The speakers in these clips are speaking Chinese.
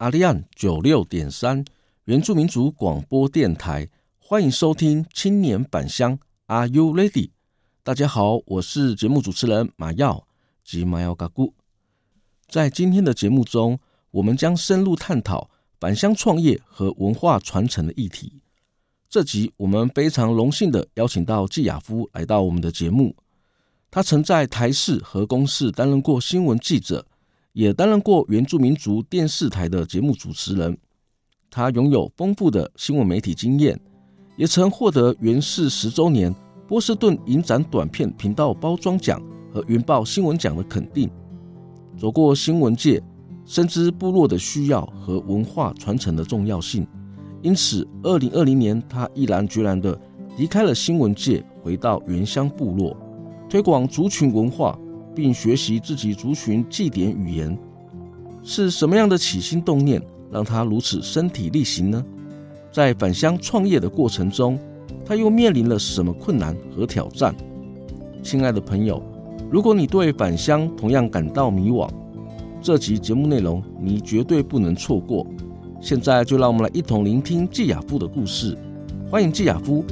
阿利安九六点三原住民族广播电台，欢迎收听青年返乡。Are you ready？大家好，我是节目主持人马耀及马耀嘎咕。在今天的节目中，我们将深入探讨返乡创业和文化传承的议题。这集我们非常荣幸的邀请到季雅夫来到我们的节目。他曾在台视和公视担任过新闻记者。也担任过原住民族电视台的节目主持人，他拥有丰富的新闻媒体经验，也曾获得原视十周年波士顿影展短片频道包装奖和云豹新闻奖的肯定。走过新闻界，深知部落的需要和文化传承的重要性，因此，二零二零年他毅然决然地离开了新闻界，回到原乡部落，推广族群文化。并学习自己族群祭典语言，是什么样的起心动念让他如此身体力行呢？在返乡创业的过程中，他又面临了什么困难和挑战？亲爱的朋友，如果你对返乡同样感到迷惘，这集节目内容你绝对不能错过。现在就让我们来一同聆听纪雅夫的故事。欢迎纪雅夫。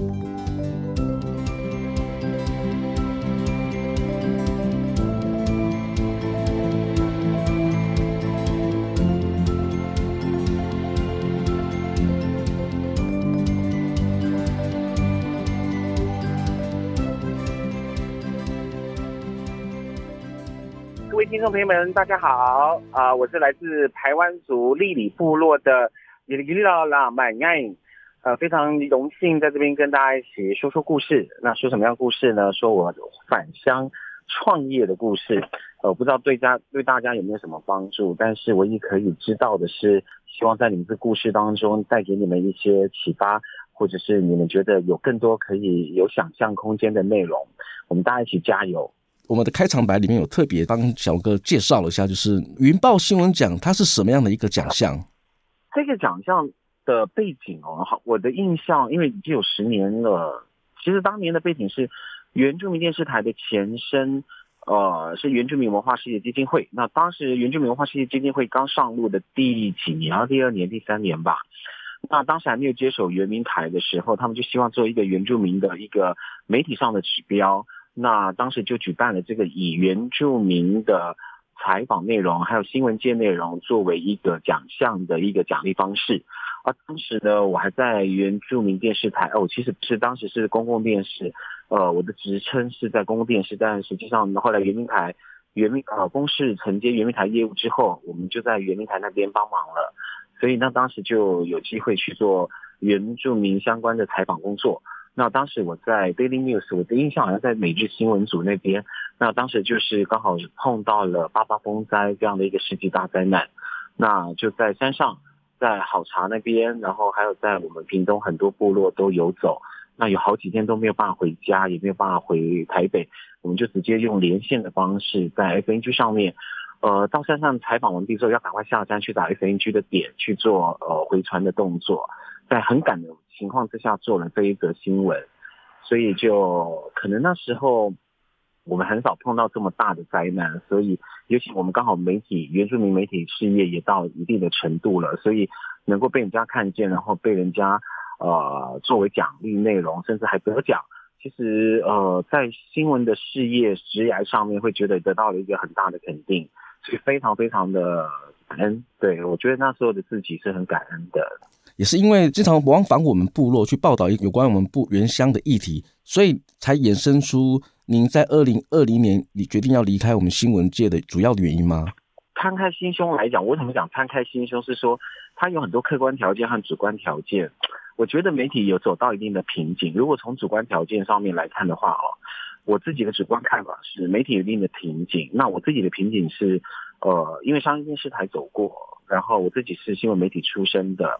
听众朋友们，大家好啊、我是来自台湾族里里部落的里里老拉麦爱，呃，非常荣幸在这边跟大家一起说说故事。那说什么样故事呢？说我返乡创业的故事。呃，不知道对家对大家有没有什么帮助，但是唯一可以知道的是，希望在你们的故事当中带给你们一些启发，或者是你们觉得有更多可以有想象空间的内容。我们大家一起加油！我们的开场白里面有特别帮小哥介绍了一下，就是云豹新闻奖，它是什么样的一个奖项？这个奖项的背景哦，好，我的印象，因为已经有十年了。其实当年的背景是原住民电视台的前身，呃，是原住民文化事业基金会。那当时原住民文化事业基金会刚上路的第几年啊？第二年、第三年吧。那当时还没有接手原民台的时候，他们就希望做一个原住民的一个媒体上的指标。那当时就举办了这个以原住民的采访内容，还有新闻界内容作为一个奖项的一个奖励方式。而当时呢，我还在原住民电视台哦，其实是当时是公共电视，呃，我的职称是在公共电视，但实际上后来原民台原民呃公视承接原民台业务之后，我们就在原民台那边帮忙了，所以那当时就有机会去做原住民相关的采访工作。那当时我在 Daily News，我的印象好像在每日新闻组那边。那当时就是刚好碰到了八八风灾这样的一个世纪大灾难，那就在山上，在好茶那边，然后还有在我们屏东很多部落都游走。那有好几天都没有办法回家，也没有办法回台北，我们就直接用连线的方式在 FNG 上面，呃，到山上采访完毕之后，要赶快下山去打 FNG 的点去做呃回传的动作。在很赶的情况之下做了这一则新闻，所以就可能那时候我们很少碰到这么大的灾难，所以尤其我们刚好媒体原住民媒体事业也到一定的程度了，所以能够被人家看见，然后被人家呃作为奖励内容，甚至还得奖，其实呃在新闻的事业职涯上面会觉得得到了一个很大的肯定，所以非常非常的感恩。对，我觉得那时候的自己是很感恩的。也是因为经常往返我们部落去报道有关我们部原乡的议题，所以才衍生出您在二零二零年你决定要离开我们新闻界的主要的原因吗？摊开心胸来讲，我为什么讲摊开心胸？是说它有很多客观条件和主观条件。我觉得媒体有走到一定的瓶颈。如果从主观条件上面来看的话，哦，我自己的主观看法是媒体有一定的瓶颈。那我自己的瓶颈是，呃，因为商业电视台走过。然后我自己是新闻媒体出身的，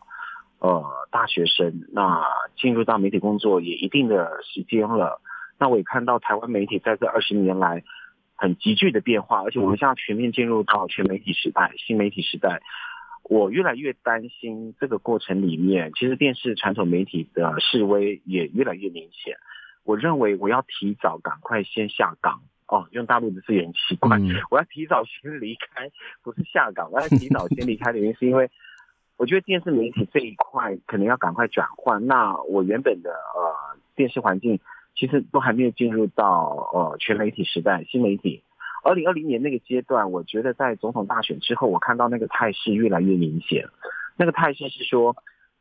呃，大学生，那进入到媒体工作也一定的时间了。那我也看到台湾媒体在这二十年来很急剧的变化，而且我们现在全面进入到全媒体时代、新媒体时代。我越来越担心这个过程里面，其实电视传统媒体的示威也越来越明显。我认为我要提早赶快先下岗哦，用大陆的字眼很奇怪，嗯、我要提早先离开，不是下岗，我要提早先离开的 原因是因为我觉得电视媒体这一块可能要赶快转换。那我原本的呃电视环境。其实都还没有进入到呃全媒体时代，新媒体。二零二零年那个阶段，我觉得在总统大选之后，我看到那个态势越来越明显。那个态势是说，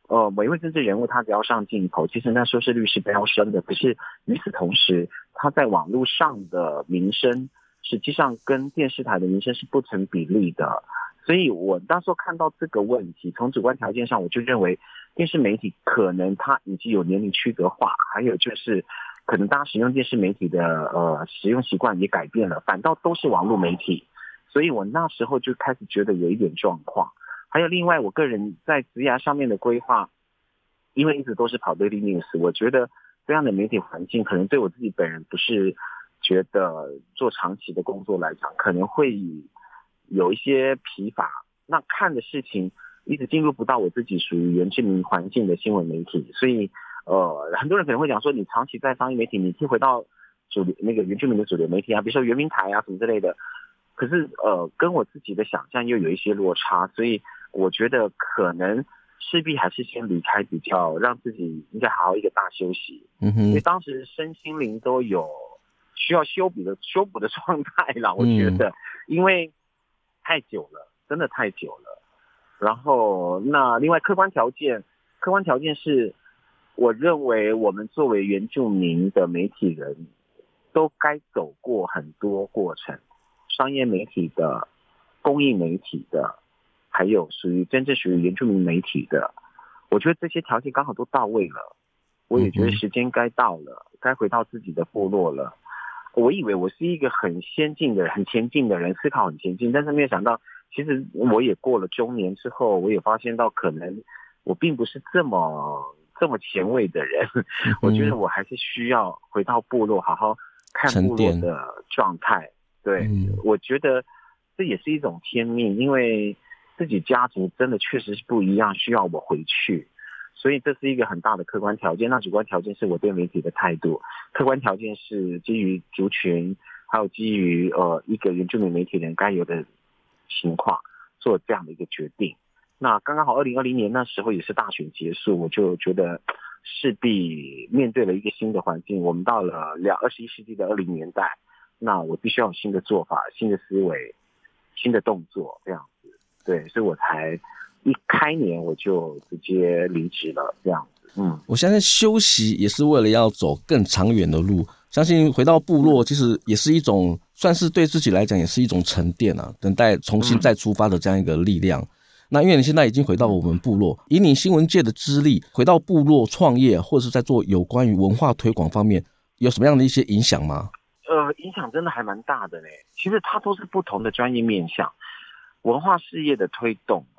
呃，每一位政治人物他只要上镜头，其实那收视率是飙升的。可是与此同时，他在网络上的名声，实际上跟电视台的名声是不成比例的。所以我当时看到这个问题，从主观条件上，我就认为电视媒体可能它已经有年龄区隔化，还有就是。可能大家使用电视媒体的呃使用习惯也改变了，反倒都是网络媒体，所以我那时候就开始觉得有一点状况。还有另外，我个人在职涯上面的规划，因为一直都是跑 daily news，我觉得这样的媒体环境可能对我自己本人不是觉得做长期的工作来讲，可能会有一些疲乏。那看的事情一直进入不到我自己属于原住民环境的新闻媒体，所以。呃，很多人可能会讲说，你长期在商业媒体，你可以回到主流那个原住民的主流媒体啊，比如说原民台啊什么之类的。可是呃，跟我自己的想象又有一些落差，所以我觉得可能势必还是先离开比较，让自己应该好好一个大休息。嗯哼。因为当时身心灵都有需要修补的修补的状态啦，我觉得，因为太久了，真的太久了。然后那另外客观条件，客观条件是。我认为我们作为原住民的媒体人，都该走过很多过程，商业媒体的、公益媒体的，还有属于真正属于原住民媒体的。我觉得这些条件刚好都到位了，我也觉得时间该到了，该回到自己的部落了。我以为我是一个很先进的人、很前进的人，思考很前进，但是没有想到，其实我也过了中年之后，我也发现到可能我并不是这么。这么前卫的人，我觉得我还是需要回到部落，好好看部落的状态。对，我觉得这也是一种天命，因为自己家族真的确实是不一样，需要我回去，所以这是一个很大的客观条件。那主观条件是我对媒体的态度，客观条件是基于族群，还有基于呃一个原住民媒体人该有的情况，做这样的一个决定。那刚刚好，二零二零年那时候也是大选结束，我就觉得势必面对了一个新的环境。我们到了两二十一世纪的二零年代，那我必须要有新的做法、新的思维、新的动作这样子。对，所以我才一开年我就直接离职了这样子。嗯，我相信休息也是为了要走更长远的路。相信回到部落，其实也是一种算是对自己来讲也是一种沉淀啊，等待重新再出发的这样一个力量。嗯那因为你现在已经回到我们部落，以你新闻界的资历，回到部落创业，或者是在做有关于文化推广方面，有什么样的一些影响吗？呃，影响真的还蛮大的嘞。其实它都是不同的专业面向，文化事业的推动哦，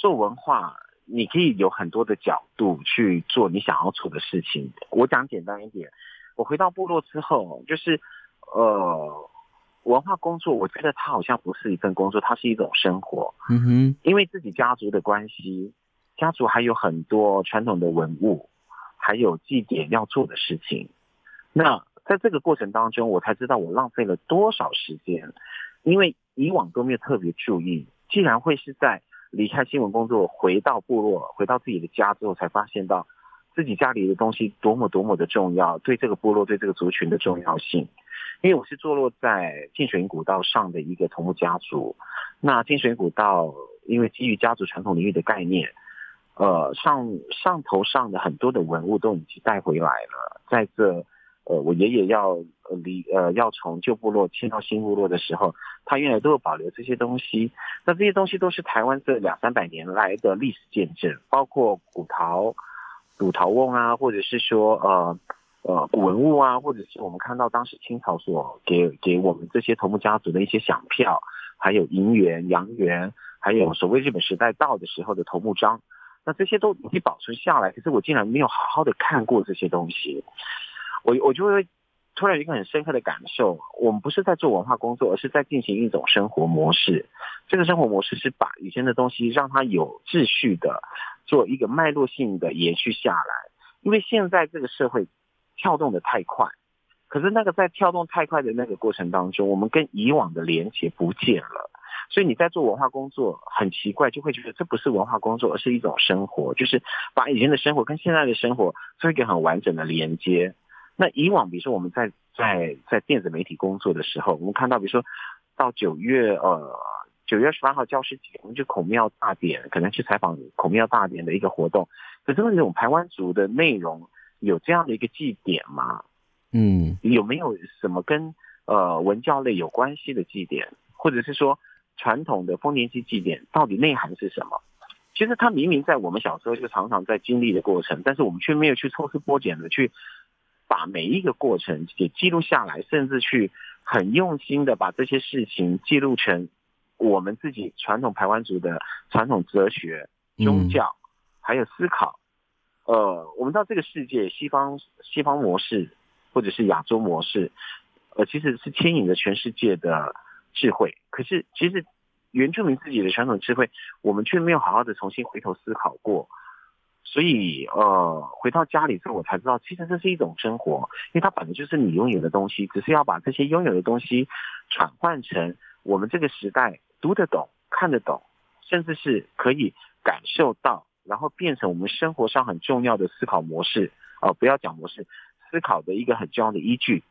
做文化你可以有很多的角度去做你想要做的事情。我讲简单一点，我回到部落之后，就是呃。文化工作，我觉得它好像不是一份工作，它是一种生活。嗯哼，因为自己家族的关系，家族还有很多传统的文物，还有祭典要做的事情。那在这个过程当中，我才知道我浪费了多少时间，因为以往都没有特别注意。既然会是在离开新闻工作，回到部落，回到自己的家之后，才发现到自己家里的东西多么多么的重要，对这个部落、对这个族群的重要性。因为我是坐落在浸水古道上的一个头目家族，那浸水古道因为基于家族传统领域的概念，呃，上上头上的很多的文物都已经带回来了。在这，呃，我爷爷要离呃要从旧部落迁到新部落的时候，他原来都有保留这些东西。那这些东西都是台湾这两三百年来的历史见证，包括古陶、古陶瓮啊，或者是说呃。呃，古文物啊，或者是我们看到当时清朝所给给我们这些头目家族的一些响票，还有银元、洋元，还有所谓日本时代到的时候的头目章，那这些都已经保存下来，可是我竟然没有好好的看过这些东西，我我就会。突然有一个很深刻的感受，我们不是在做文化工作，而是在进行一种生活模式。这个生活模式是把以前的东西让它有秩序的做一个脉络性的延续下来。因为现在这个社会跳动的太快，可是那个在跳动太快的那个过程当中，我们跟以往的连接不见了。所以你在做文化工作很奇怪，就会觉得这不是文化工作，而是一种生活，就是把以前的生活跟现在的生活做一个很完整的连接。那以往，比如说我们在在在电子媒体工作的时候，我们看到，比如说到九月呃九月十八号教师节，我们就孔庙大典，可能去采访孔庙大典的一个活动。可是那种台湾族的内容有这样的一个祭典吗？嗯，有没有什么跟呃文教类有关系的祭典，或者是说传统的丰年祭祭典到底内涵是什么？其实它明明在我们小时候就常常在经历的过程，但是我们却没有去抽丝剥茧的去。把每一个过程给记录下来，甚至去很用心的把这些事情记录成我们自己传统排湾族的传统哲学、宗教，还有思考。呃，我们知道这个世界西方西方模式或者是亚洲模式，呃，其实是牵引着全世界的智慧。可是其实原住民自己的传统智慧，我们却没有好好的重新回头思考过。所以，呃，回到家里之后，我才知道，其实这是一种生活，因为它本来就是你拥有的东西，只是要把这些拥有的东西转换成我们这个时代读得懂、看得懂，甚至是可以感受到，然后变成我们生活上很重要的思考模式。哦、不要讲模式，思考的一个很重要的依据。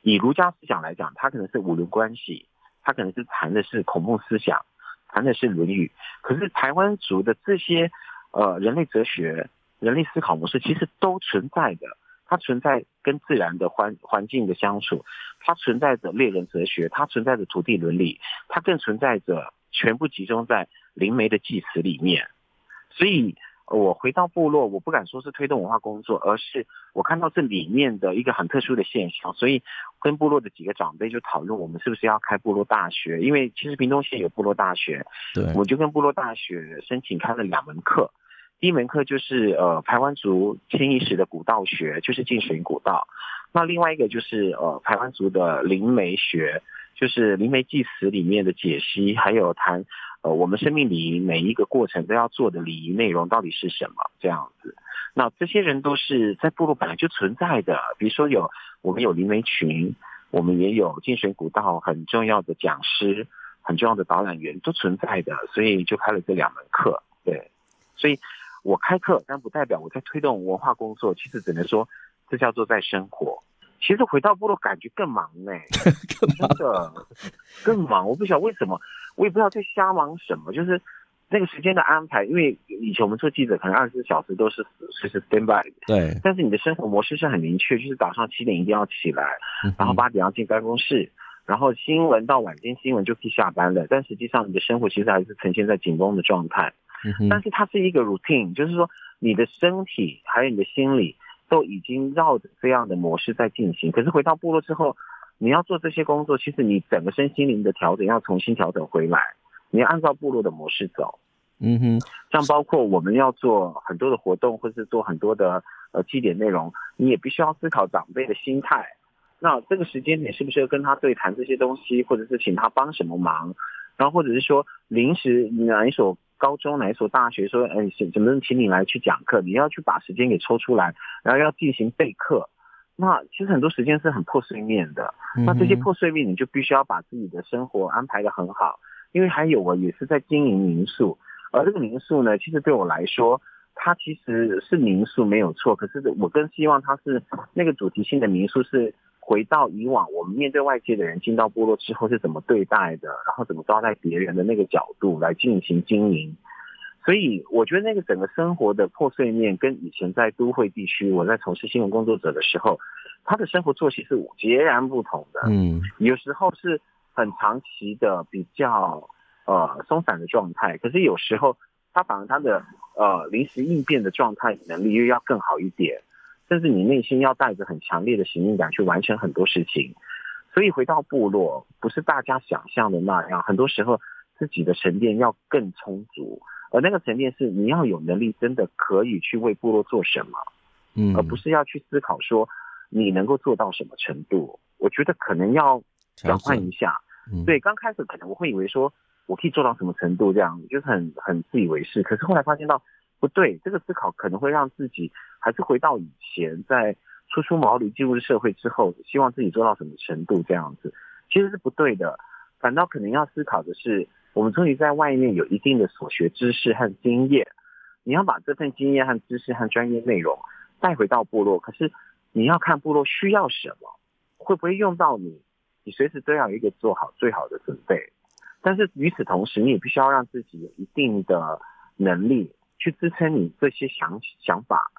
以儒家思想来讲，它可能是五伦关系，它可能是谈的是孔孟思想，谈的是《论语》。可是台湾族的这些。呃，人类哲学、人类思考模式其实都存在的。它存在跟自然的环环境的相处，它存在着猎人哲学，它存在着土地伦理，它更存在着全部集中在灵媒的祭词里面。所以，我回到部落，我不敢说是推动文化工作，而是我看到这里面的一个很特殊的现象，所以跟部落的几个长辈就讨论，我们是不是要开部落大学？因为其实屏东县有部落大学，对，我就跟部落大学申请开了两门课。第一门课就是呃排湾族迁移史的古道学，就是进水古道。那另外一个就是呃排湾族的灵媒学，就是灵媒祭词里面的解析，还有谈呃我们生命礼仪每一个过程都要做的礼仪内容到底是什么这样子。那这些人都是在部落本来就存在的，比如说有我们有灵媒群，我们也有进水古道很重要的讲师，很重要的导览员都存在的，所以就开了这两门课。对，所以。我开课，但不代表我在推动文化工作。其实只能说，这叫做在生活。其实回到部落，感觉更忙呢、欸，真的 更忙。我不晓得为什么，我也不知道在瞎忙什么。就是那个时间的安排，因为以前我们做记者，可能二十四小时都是随时 stand by。对。但是你的生活模式是很明确，就是早上七点一定要起来，然后八点要进办公室，然后新闻到晚间新闻就可以下班了。但实际上，你的生活其实还是呈现在紧绷的状态。但是它是一个 routine，就是说你的身体还有你的心理都已经绕着这样的模式在进行。可是回到部落之后，你要做这些工作，其实你整个身心灵的调整要重新调整回来，你要按照部落的模式走。嗯哼，像包括我们要做很多的活动，或是做很多的呃祭典内容，你也必须要思考长辈的心态。那这个时间点是不是要跟他对谈这些东西，或者是请他帮什么忙？然后或者是说临时哪一所高中哪一所大学说，哎，怎么能请你来去讲课？你要去把时间给抽出来，然后要进行备课。那其实很多时间是很破碎面的。那这些破碎面，你就必须要把自己的生活安排得很好。因为还有我也是在经营民宿，而这个民宿呢，其实对我来说，它其实是民宿没有错。可是我更希望它是那个主题性的民宿是。回到以往，我们面对外界的人进到部落之后是怎么对待的，然后怎么招待别人的那个角度来进行经营。所以我觉得那个整个生活的破碎面，跟以前在都会地区，我在从事新闻工作者的时候，他的生活作息是截然不同的。嗯，有时候是很长期的比较呃松散的状态，可是有时候他反而他的呃临时应变的状态能力又要更好一点。甚至你内心要带着很强烈的使命感去完成很多事情，所以回到部落，不是大家想象的那样。很多时候，自己的沉淀要更充足，而那个沉淀是你要有能力，真的可以去为部落做什么，嗯，而不是要去思考说你能够做到什么程度。我觉得可能要转换一下。嗯、对，刚开始可能我会以为说我可以做到什么程度，这样就是很很自以为是。可是后来发现到不对，这个思考可能会让自己还是回到以前在。初出茅庐进入社会之后，希望自己做到什么程度这样子，其实是不对的。反倒可能要思考的是，我们终于在外面有一定的所学知识和经验，你要把这份经验和知识和专业内容带回到部落。可是你要看部落需要什么，会不会用到你，你随时都要有一个做好最好的准备。但是与此同时，你也必须要让自己有一定的能力去支撑你这些想想法。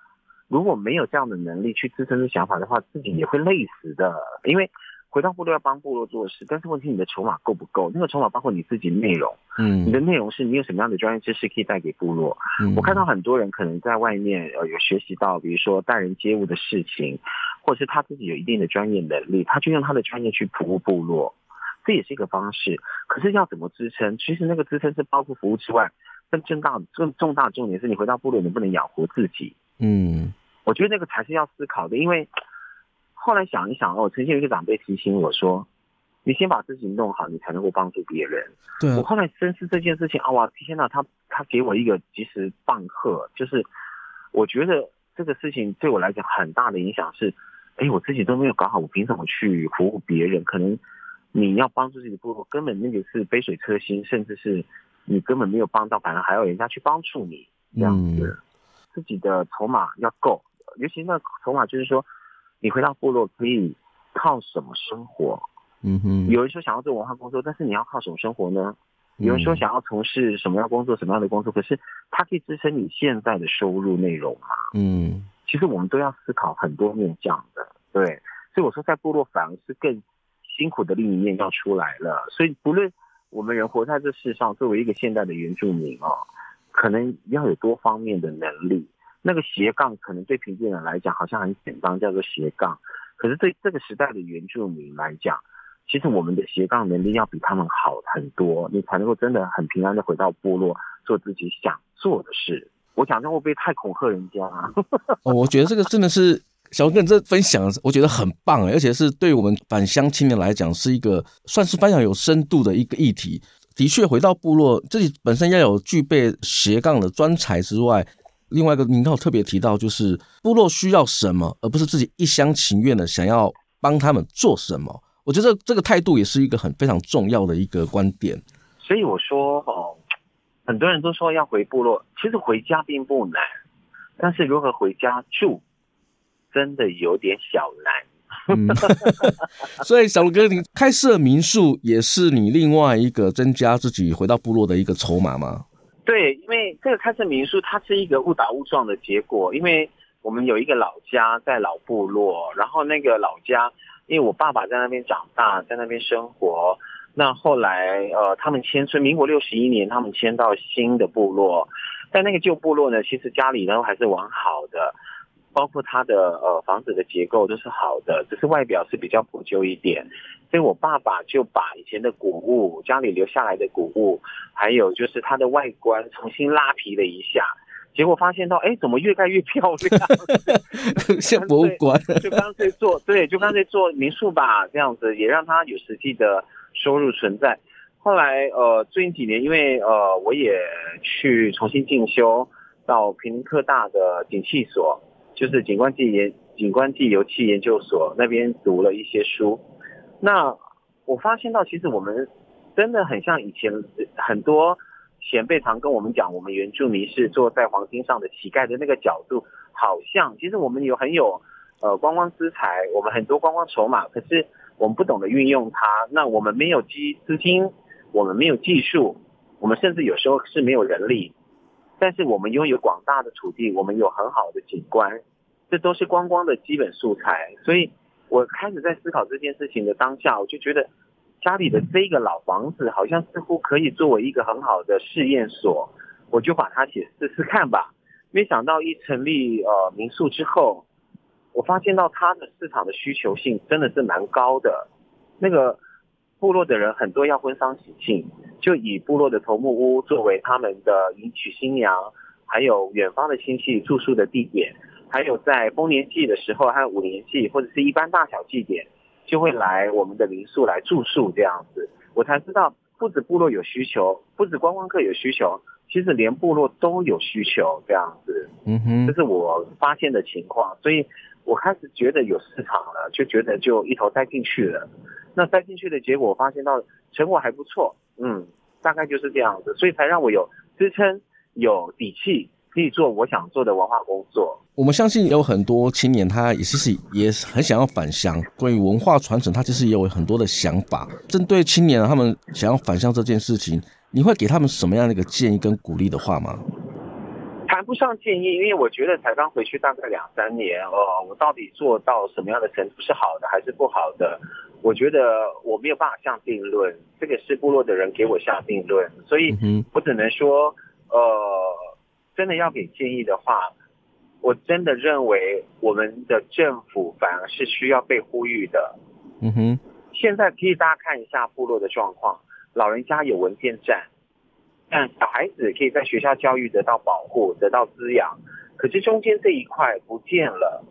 如果没有这样的能力去支撑这想法的话，自己也会累死的。因为回到部落要帮部落做事，但是问题你的筹码够不够？那个筹码包括你自己内容，嗯，你的内容是你有什么样的专业知识可以带给部落？嗯，我看到很多人可能在外面呃有学习到，比如说待人接物的事情，或者是他自己有一定的专业能力，他就用他的专业去服务部落，这也是一个方式。可是要怎么支撑？其实那个支撑是包括服务之外，更重大、更重大的重点是你回到部落能不能养活自己？嗯。我觉得那个才是要思考的，因为后来想一想哦，曾经有一个长辈提醒我说：“你先把自己弄好，你才能够帮助别人。”对，我后来深思这件事情啊，哇，天呐，他他给我一个及时棒喝，就是我觉得这个事情对我来讲很大的影响是，哎，我自己都没有搞好，我凭什么去服务别人？可能你要帮助自己的部落，根本那个是杯水车薪，甚至是你根本没有帮到，反而还要人家去帮助你这样子，嗯、自己的筹码要够。尤其那筹码就是说，你回到部落可以靠什么生活？嗯哼。有人说想要做文化工作，但是你要靠什么生活呢？有人说想要从事什么样的工作，什么样的工作？可是它可以支撑你现在的收入内容吗？嗯。其实我们都要思考很多面向的，对。所以我说，在部落反而是更辛苦的另一面要出来了。所以不论我们人活在这世上，作为一个现代的原住民哦，可能要有多方面的能力。那个斜杠可能对平地人来讲好像很简单，叫做斜杠。可是对这个时代的原住民来讲，其实我们的斜杠能力要比他们好很多，你才能够真的很平安的回到部落做自己想做的事。我讲这会不会太恐吓人家啊？我觉得这个真的是小文哥这分享，我觉得很棒，而且是对我们返乡青年来讲是一个算是非常有深度的一个议题。的确，回到部落自己本身要有具备斜杠的专才之外。另外一个，您刚好特别提到，就是部落需要什么，而不是自己一厢情愿的想要帮他们做什么。我觉得这个态度也是一个很非常重要的一个观点。所以我说哦，很多人都说要回部落，其实回家并不难，但是如何回家住，真的有点小难。嗯、所以小卢哥，你开设民宿也是你另外一个增加自己回到部落的一个筹码吗？对，因为这个开设民宿，它是一个误打误撞的结果。因为我们有一个老家在老部落，然后那个老家，因为我爸爸在那边长大，在那边生活。那后来，呃，他们迁村，民国六十一年，他们迁到新的部落。但那个旧部落呢，其实家里呢还是完好的，包括它的呃房子的结构都是好的，只是外表是比较破旧一点。所以我爸爸就把以前的古物，家里留下来的古物，还有就是它的外观重新拉皮了一下，结果发现到，哎，怎么越盖越漂亮？像博物馆，就干脆做，对，就干脆做民宿吧，这样子也让他有实际的收入存在。后来，呃，最近几年，因为呃，我也去重新进修到平林科大的景气所，就是景观暨研景观暨油气研究所那边读了一些书。那我发现到，其实我们真的很像以前很多前辈常跟我们讲，我们原住民是坐在黄金上的乞丐的那个角度，好像其实我们有很有呃观光资财，我们很多观光筹码，可是我们不懂得运用它。那我们没有基资金，我们没有技术，我们甚至有时候是没有人力，但是我们拥有广大的土地，我们有很好的景观，这都是观光的基本素材，所以。我开始在思考这件事情的当下，我就觉得家里的这个老房子好像似乎可以作为一个很好的试验所，我就把它写试试看吧。没想到一成立呃民宿之后，我发现到它的市场的需求性真的是蛮高的，那个部落的人很多要婚丧喜庆，就以部落的头目屋作为他们的迎娶新娘，还有远方的亲戚住宿的地点，还有在丰年祭的时候，还有五年祭或者是一般大小祭典，就会来我们的民宿来住宿这样子。我才知道，不止部落有需求，不止观光客有需求。其实连部落都有需求这样子，嗯哼，这是我发现的情况，所以我开始觉得有市场了，就觉得就一头栽进去了。那栽进去的结果，我发现到成果还不错，嗯，大概就是这样子，所以才让我有支撑、有底气，可以做我想做的文化工作。我们相信有很多青年，他也其实也很想要返乡，关于文化传承，他其实也有很多的想法。针对青年他们想要返乡这件事情。你会给他们什么样的一个建议跟鼓励的话吗？谈不上建议，因为我觉得才刚回去大概两三年哦，我到底做到什么样的程度是好的还是不好的？我觉得我没有办法下定论，这个是部落的人给我下定论，所以我只能说，呃，真的要给建议的话，我真的认为我们的政府反而是需要被呼吁的。嗯哼，现在可以大家看一下部落的状况。老人家有文件站，但小孩子可以在学校教育得到保护、得到滋养。可是中间这一块不见了，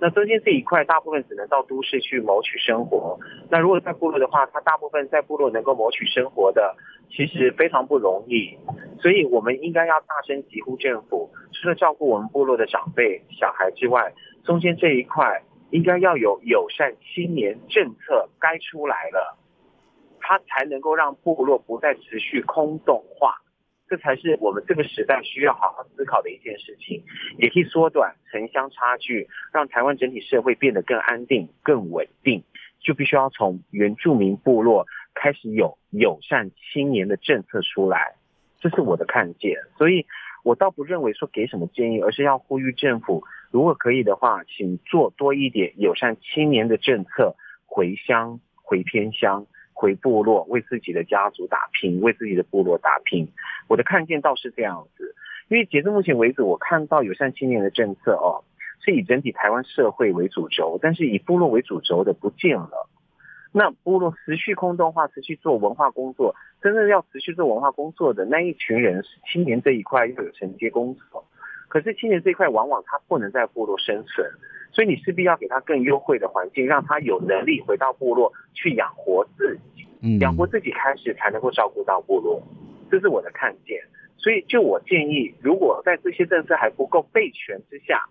那中间这一块大部分只能到都市去谋取生活。那如果在部落的话，他大部分在部落能够谋取生活的，其实非常不容易。所以我们应该要大声疾呼政府，除了照顾我们部落的长辈、小孩之外，中间这一块应该要有友善青年政策该出来了。它才能够让部落不再持续空洞化，这才是我们这个时代需要好好思考的一件事情，也可以缩短城乡差距，让台湾整体社会变得更安定、更稳定，就必须要从原住民部落开始有友善青年的政策出来，这是我的看见。所以我倒不认为说给什么建议，而是要呼吁政府，如果可以的话，请做多一点友善青年的政策，回乡、回偏乡。回部落，为自己的家族打拼，为自己的部落打拼。我的看见倒是这样子，因为截至目前为止，我看到友善青年的政策哦，是以整体台湾社会为主轴，但是以部落为主轴的不见了。那部落持续空洞化，持续做文化工作，真正要持续做文化工作的那一群人，是青年这一块要有承接工作。可是青年这一块往往他不能在部落生存。所以你势必要给他更优惠的环境，让他有能力回到部落去养活自己，养活自己开始才能够照顾到部落，这是我的看见。所以就我建议，如果在这些政策还不够备全之下，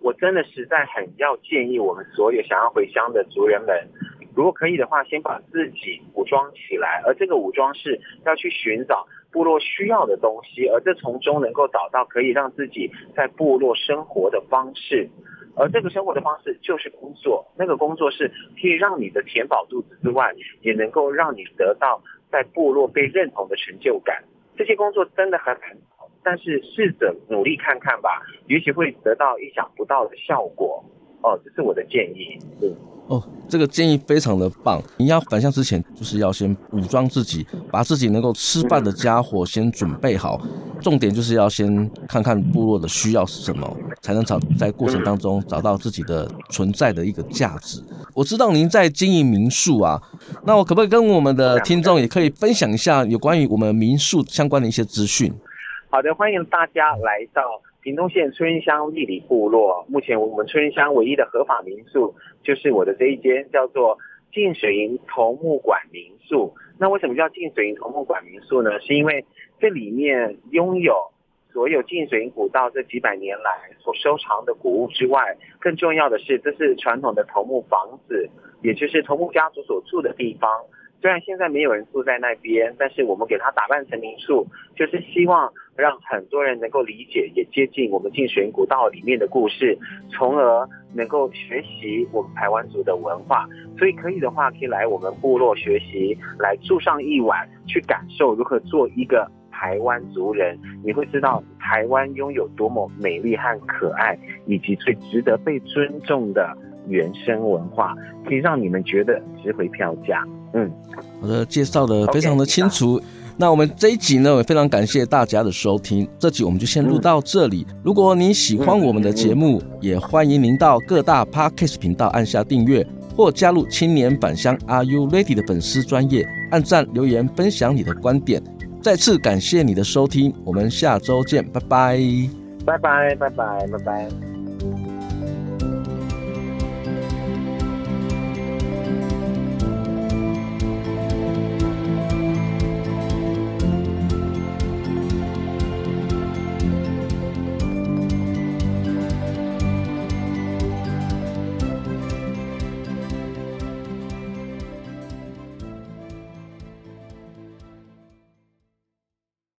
我真的实在很要建议我们所有想要回乡的族人们，如果可以的话，先把自己武装起来，而这个武装是要去寻找部落需要的东西，而这从中能够找到可以让自己在部落生活的方式。而这个生活的方式就是工作，那个工作是可以让你的填饱肚子之外，也能够让你得到在部落被认同的成就感。这些工作真的很难，但是试着努力看看吧，也许会得到意想不到的效果。哦，这是我的建议。嗯。哦，这个建议非常的棒。你要返乡之前，就是要先武装自己，把自己能够吃饭的家伙先准备好。重点就是要先看看部落的需要是什么，才能找在过程当中找到自己的存在的一个价值。我知道您在经营民宿啊，那我可不可以跟我们的听众也可以分享一下有关于我们民宿相关的一些资讯？好的，欢迎大家来到。屏东县春乡力里部落，目前我们春乡唯一的合法民宿就是我的这一间，叫做浸水营头目馆民宿。那为什么叫浸水营头目馆民宿呢？是因为这里面拥有所有浸水营古道这几百年来所收藏的古物之外，更重要的是，这是传统的头目房子，也就是头目家族所住的地方。虽然现在没有人住在那边，但是我们给它打扮成民宿，就是希望让很多人能够理解，也接近我们进水古道里面的故事，从而能够学习我们台湾族的文化。所以可以的话，可以来我们部落学习，来住上一晚，去感受如何做一个台湾族人。你会知道台湾拥有多么美丽和可爱，以及最值得被尊重的原生文化，可以让你们觉得值回票价。嗯，好的，介绍的非常的清楚。Okay, 那我们这一集呢，也非常感谢大家的收听。这集我们就先录到这里。嗯、如果你喜欢我们的节目，也欢迎您到各大 Podcast 频道按下订阅。或加入青年返乡 Are You Ready 的粉丝专业，按赞留言分享你的观点。再次感谢你的收听，我们下周见，拜拜，拜拜，拜拜，拜拜。